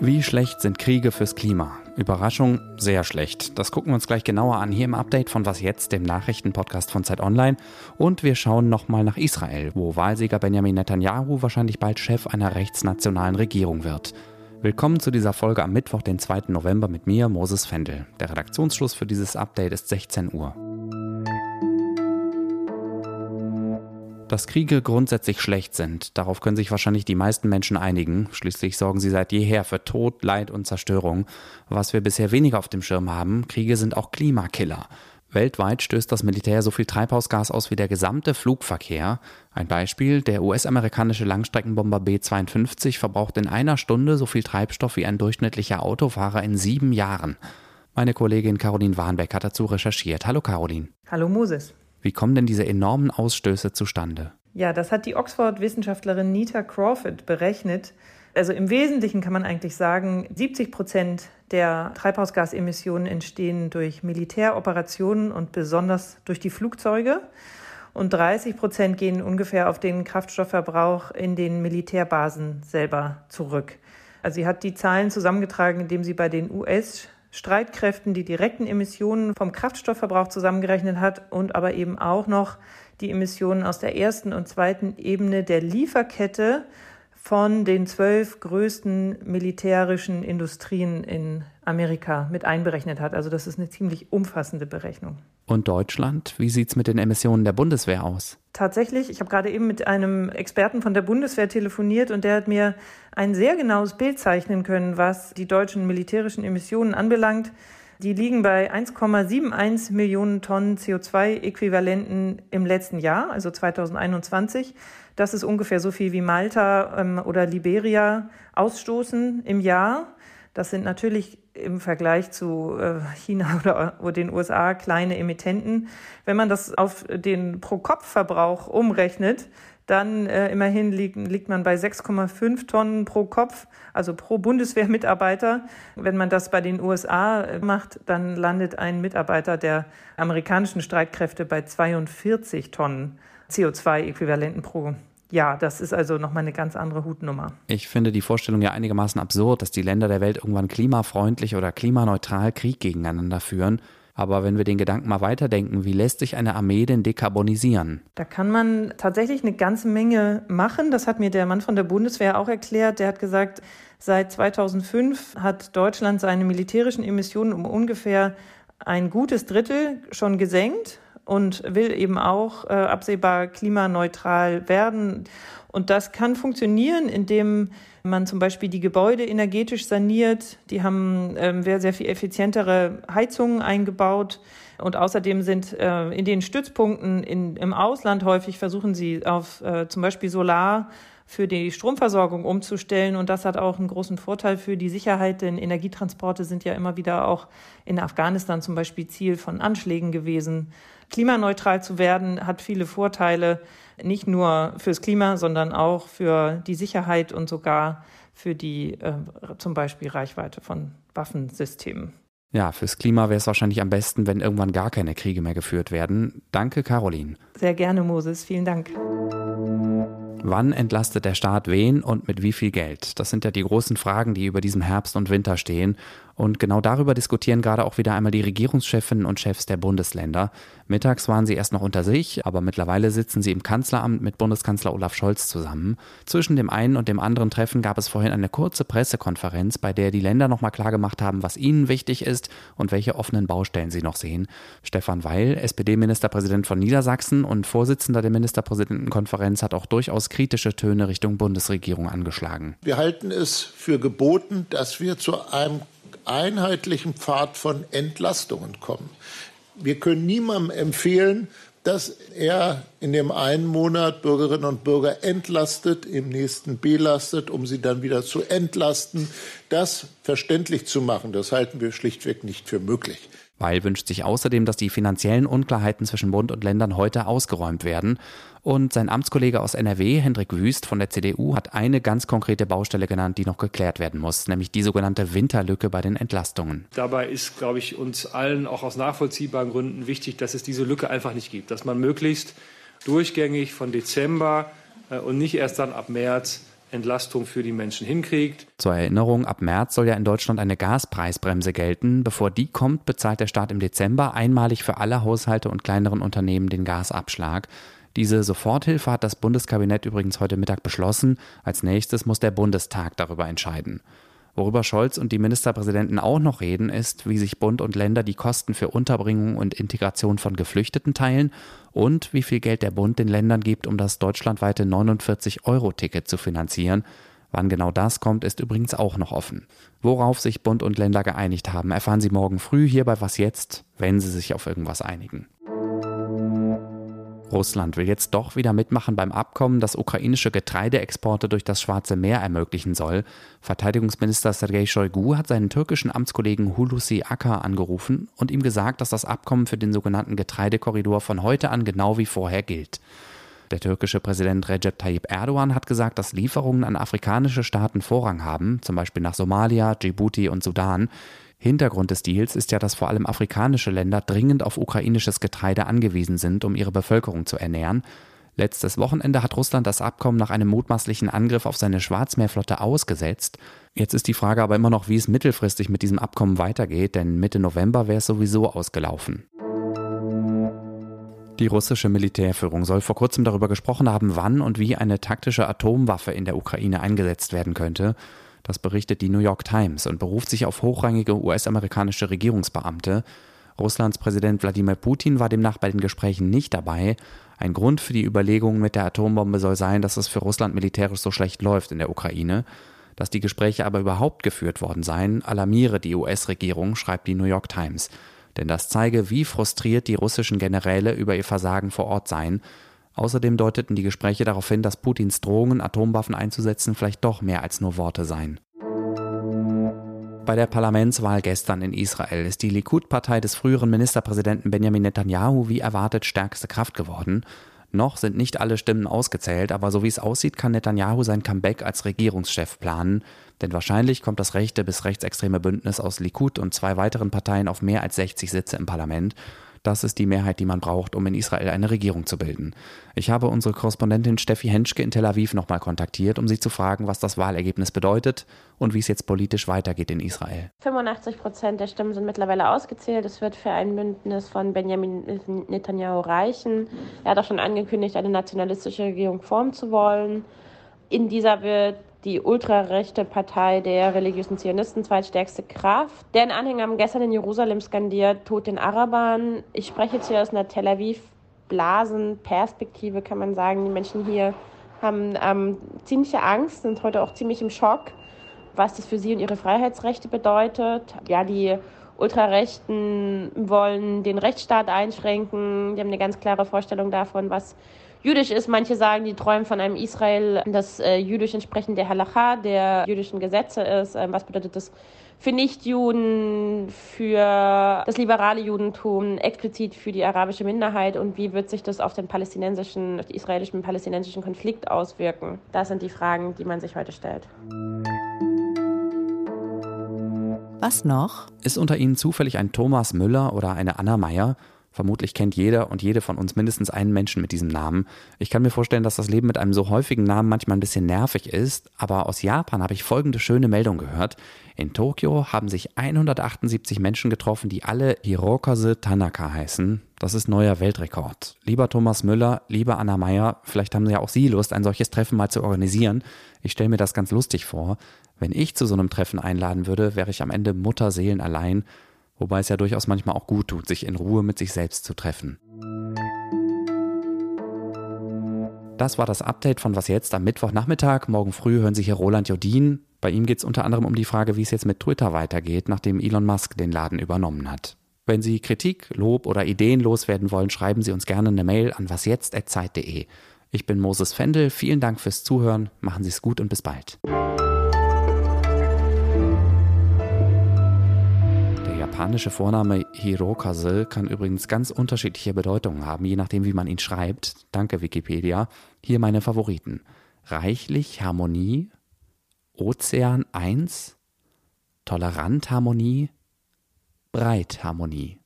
Wie schlecht sind Kriege fürs Klima? Überraschung, sehr schlecht. Das gucken wir uns gleich genauer an hier im Update von Was jetzt, dem Nachrichtenpodcast von Zeit Online. Und wir schauen nochmal nach Israel, wo Wahlsieger Benjamin Netanyahu wahrscheinlich bald Chef einer rechtsnationalen Regierung wird. Willkommen zu dieser Folge am Mittwoch, den 2. November mit mir, Moses Fendel. Der Redaktionsschluss für dieses Update ist 16 Uhr. Dass Kriege grundsätzlich schlecht sind, darauf können sich wahrscheinlich die meisten Menschen einigen. Schließlich sorgen sie seit jeher für Tod, Leid und Zerstörung. Was wir bisher weniger auf dem Schirm haben, Kriege sind auch Klimakiller. Weltweit stößt das Militär so viel Treibhausgas aus wie der gesamte Flugverkehr. Ein Beispiel, der US-amerikanische Langstreckenbomber B-52 verbraucht in einer Stunde so viel Treibstoff wie ein durchschnittlicher Autofahrer in sieben Jahren. Meine Kollegin Caroline Warnbeck hat dazu recherchiert. Hallo Caroline. Hallo Moses. Wie kommen denn diese enormen Ausstöße zustande? Ja, das hat die Oxford-Wissenschaftlerin Nita Crawford berechnet. Also im Wesentlichen kann man eigentlich sagen, 70 Prozent der Treibhausgasemissionen entstehen durch Militäroperationen und besonders durch die Flugzeuge. Und 30 Prozent gehen ungefähr auf den Kraftstoffverbrauch in den Militärbasen selber zurück. Also sie hat die Zahlen zusammengetragen, indem sie bei den US Streitkräften die direkten Emissionen vom Kraftstoffverbrauch zusammengerechnet hat und aber eben auch noch die Emissionen aus der ersten und zweiten Ebene der Lieferkette von den zwölf größten militärischen Industrien in Amerika mit einberechnet hat. Also das ist eine ziemlich umfassende Berechnung. Und Deutschland? Wie sieht es mit den Emissionen der Bundeswehr aus? Tatsächlich, ich habe gerade eben mit einem Experten von der Bundeswehr telefoniert und der hat mir ein sehr genaues Bild zeichnen können, was die deutschen militärischen Emissionen anbelangt. Die liegen bei 1,71 Millionen Tonnen CO2-Äquivalenten im letzten Jahr, also 2021. Das ist ungefähr so viel wie Malta ähm, oder Liberia ausstoßen im Jahr. Das sind natürlich im Vergleich zu äh, China oder, den USA kleine Emittenten. Wenn man das auf den Pro-Kopf-Verbrauch umrechnet, dann äh, immerhin liegt, liegt man bei 6,5 Tonnen pro Kopf, also pro Bundeswehrmitarbeiter. Wenn man das bei den USA macht, dann landet ein Mitarbeiter der amerikanischen Streitkräfte bei 42 Tonnen CO2-Äquivalenten pro ja, das ist also nochmal eine ganz andere Hutnummer. Ich finde die Vorstellung ja einigermaßen absurd, dass die Länder der Welt irgendwann klimafreundlich oder klimaneutral Krieg gegeneinander führen. Aber wenn wir den Gedanken mal weiterdenken, wie lässt sich eine Armee denn dekarbonisieren? Da kann man tatsächlich eine ganze Menge machen. Das hat mir der Mann von der Bundeswehr auch erklärt. Der hat gesagt, seit 2005 hat Deutschland seine militärischen Emissionen um ungefähr ein gutes Drittel schon gesenkt und will eben auch äh, absehbar klimaneutral werden. Und das kann funktionieren, indem man zum Beispiel die Gebäude energetisch saniert. Die haben sehr, sehr viel effizientere Heizungen eingebaut. Und außerdem sind äh, in den Stützpunkten in, im Ausland häufig versuchen sie auf äh, zum Beispiel Solar für die Stromversorgung umzustellen. Und das hat auch einen großen Vorteil für die Sicherheit, denn Energietransporte sind ja immer wieder auch in Afghanistan zum Beispiel Ziel von Anschlägen gewesen. Klimaneutral zu werden hat viele Vorteile, nicht nur fürs Klima, sondern auch für die Sicherheit und sogar für die äh, zum Beispiel Reichweite von Waffensystemen. Ja, fürs Klima wäre es wahrscheinlich am besten, wenn irgendwann gar keine Kriege mehr geführt werden. Danke, Caroline. Sehr gerne, Moses. Vielen Dank. Wann entlastet der Staat wen und mit wie viel Geld? Das sind ja die großen Fragen, die über diesem Herbst und Winter stehen. Und genau darüber diskutieren gerade auch wieder einmal die Regierungschefinnen und Chefs der Bundesländer. Mittags waren sie erst noch unter sich, aber mittlerweile sitzen sie im Kanzleramt mit Bundeskanzler Olaf Scholz zusammen. Zwischen dem einen und dem anderen Treffen gab es vorhin eine kurze Pressekonferenz, bei der die Länder nochmal klargemacht haben, was ihnen wichtig ist und welche offenen Baustellen sie noch sehen. Stefan Weil, SPD-Ministerpräsident von Niedersachsen und Vorsitzender der Ministerpräsidentenkonferenz, hat auch durchaus kritische Töne Richtung Bundesregierung angeschlagen. Wir halten es für geboten, dass wir zu einem einheitlichen Pfad von Entlastungen kommen. Wir können niemandem empfehlen, dass er in dem einen Monat Bürgerinnen und Bürger entlastet, im nächsten belastet, um sie dann wieder zu entlasten. Das verständlich zu machen, das halten wir schlichtweg nicht für möglich. Weil wünscht sich außerdem, dass die finanziellen Unklarheiten zwischen Bund und Ländern heute ausgeräumt werden. Und sein Amtskollege aus NRW, Hendrik Wüst von der CDU, hat eine ganz konkrete Baustelle genannt, die noch geklärt werden muss, nämlich die sogenannte Winterlücke bei den Entlastungen. Dabei ist, glaube ich, uns allen auch aus nachvollziehbaren Gründen wichtig, dass es diese Lücke einfach nicht gibt, dass man möglichst durchgängig von Dezember äh, und nicht erst dann ab März Entlastung für die Menschen hinkriegt. Zur Erinnerung, ab März soll ja in Deutschland eine Gaspreisbremse gelten. Bevor die kommt, bezahlt der Staat im Dezember einmalig für alle Haushalte und kleineren Unternehmen den Gasabschlag. Diese Soforthilfe hat das Bundeskabinett übrigens heute Mittag beschlossen. Als nächstes muss der Bundestag darüber entscheiden. Worüber Scholz und die Ministerpräsidenten auch noch reden, ist, wie sich Bund und Länder die Kosten für Unterbringung und Integration von Geflüchteten teilen und wie viel Geld der Bund den Ländern gibt, um das deutschlandweite 49-Euro-Ticket zu finanzieren. Wann genau das kommt, ist übrigens auch noch offen. Worauf sich Bund und Länder geeinigt haben, erfahren Sie morgen früh hier bei Was jetzt, wenn Sie sich auf irgendwas einigen. Russland will jetzt doch wieder mitmachen beim Abkommen, das ukrainische Getreideexporte durch das Schwarze Meer ermöglichen soll. Verteidigungsminister Sergei Shoigu hat seinen türkischen Amtskollegen Hulusi Akar angerufen und ihm gesagt, dass das Abkommen für den sogenannten Getreidekorridor von heute an genau wie vorher gilt. Der türkische Präsident Recep Tayyip Erdogan hat gesagt, dass Lieferungen an afrikanische Staaten Vorrang haben, zum Beispiel nach Somalia, Djibouti und Sudan. Hintergrund des Deals ist ja, dass vor allem afrikanische Länder dringend auf ukrainisches Getreide angewiesen sind, um ihre Bevölkerung zu ernähren. Letztes Wochenende hat Russland das Abkommen nach einem mutmaßlichen Angriff auf seine Schwarzmeerflotte ausgesetzt. Jetzt ist die Frage aber immer noch, wie es mittelfristig mit diesem Abkommen weitergeht, denn Mitte November wäre es sowieso ausgelaufen. Die russische Militärführung soll vor kurzem darüber gesprochen haben, wann und wie eine taktische Atomwaffe in der Ukraine eingesetzt werden könnte. Das berichtet die New York Times und beruft sich auf hochrangige US-amerikanische Regierungsbeamte. Russlands Präsident Wladimir Putin war demnach bei den Gesprächen nicht dabei. Ein Grund für die Überlegungen mit der Atombombe soll sein, dass es für Russland militärisch so schlecht läuft in der Ukraine. Dass die Gespräche aber überhaupt geführt worden seien, alarmiere die US-Regierung, schreibt die New York Times. Denn das zeige, wie frustriert die russischen Generäle über ihr Versagen vor Ort seien Außerdem deuteten die Gespräche darauf hin, dass Putins Drohungen, Atomwaffen einzusetzen, vielleicht doch mehr als nur Worte seien. Bei der Parlamentswahl gestern in Israel ist die Likud-Partei des früheren Ministerpräsidenten Benjamin Netanyahu wie erwartet stärkste Kraft geworden. Noch sind nicht alle Stimmen ausgezählt, aber so wie es aussieht, kann Netanyahu sein Comeback als Regierungschef planen. Denn wahrscheinlich kommt das rechte bis rechtsextreme Bündnis aus Likud und zwei weiteren Parteien auf mehr als 60 Sitze im Parlament. Das ist die Mehrheit, die man braucht, um in Israel eine Regierung zu bilden. Ich habe unsere Korrespondentin Steffi Henschke in Tel Aviv nochmal kontaktiert, um sie zu fragen, was das Wahlergebnis bedeutet und wie es jetzt politisch weitergeht in Israel. 85 Prozent der Stimmen sind mittlerweile ausgezählt. Es wird für ein Bündnis von Benjamin Netanyahu reichen. Er hat auch schon angekündigt, eine nationalistische Regierung formen zu wollen. In dieser wird die ultrarechte Partei der religiösen Zionisten zweitstärkste Kraft. Deren Anhänger haben gestern in Jerusalem skandiert, Tod den Arabern. Ich spreche jetzt hier aus einer Tel Aviv Blasenperspektive, kann man sagen. Die Menschen hier haben ähm, ziemliche Angst, sind heute auch ziemlich im Schock, was das für sie und ihre Freiheitsrechte bedeutet. Ja, die Ultrarechten wollen den Rechtsstaat einschränken. Die haben eine ganz klare Vorstellung davon, was jüdisch ist. Manche sagen, die träumen von einem Israel, das äh, jüdisch entsprechend der Halacha, der jüdischen Gesetze ist. Ähm, was bedeutet das für Nichtjuden, für das liberale Judentum, explizit für die arabische Minderheit und wie wird sich das auf den palästinensischen, auf den israelischen palästinensischen Konflikt auswirken? Das sind die Fragen, die man sich heute stellt. Was noch? Ist unter Ihnen zufällig ein Thomas Müller oder eine Anna Meyer? Vermutlich kennt jeder und jede von uns mindestens einen Menschen mit diesem Namen. Ich kann mir vorstellen, dass das Leben mit einem so häufigen Namen manchmal ein bisschen nervig ist, aber aus Japan habe ich folgende schöne Meldung gehört. In Tokio haben sich 178 Menschen getroffen, die alle Hirokase Tanaka heißen. Das ist neuer Weltrekord. Lieber Thomas Müller, lieber Anna Meyer, vielleicht haben ja auch Sie Lust, ein solches Treffen mal zu organisieren. Ich stelle mir das ganz lustig vor. Wenn ich zu so einem Treffen einladen würde, wäre ich am Ende Mutterseelen allein wobei es ja durchaus manchmal auch gut tut, sich in Ruhe mit sich selbst zu treffen. Das war das Update von Was jetzt am Mittwochnachmittag. Morgen früh hören Sie hier Roland Jodin. Bei ihm geht es unter anderem um die Frage, wie es jetzt mit Twitter weitergeht, nachdem Elon Musk den Laden übernommen hat. Wenn Sie Kritik, Lob oder Ideen loswerden wollen, schreiben Sie uns gerne eine Mail an wasjetzt.zeit.de. Ich bin Moses Fendel, vielen Dank fürs Zuhören, machen Sie es gut und bis bald. Japanische Vorname Hirokase kann übrigens ganz unterschiedliche Bedeutungen haben, je nachdem, wie man ihn schreibt. Danke, Wikipedia. Hier meine Favoriten. Reichlich Harmonie, Ozean 1, Tolerant Harmonie, Breit Harmonie.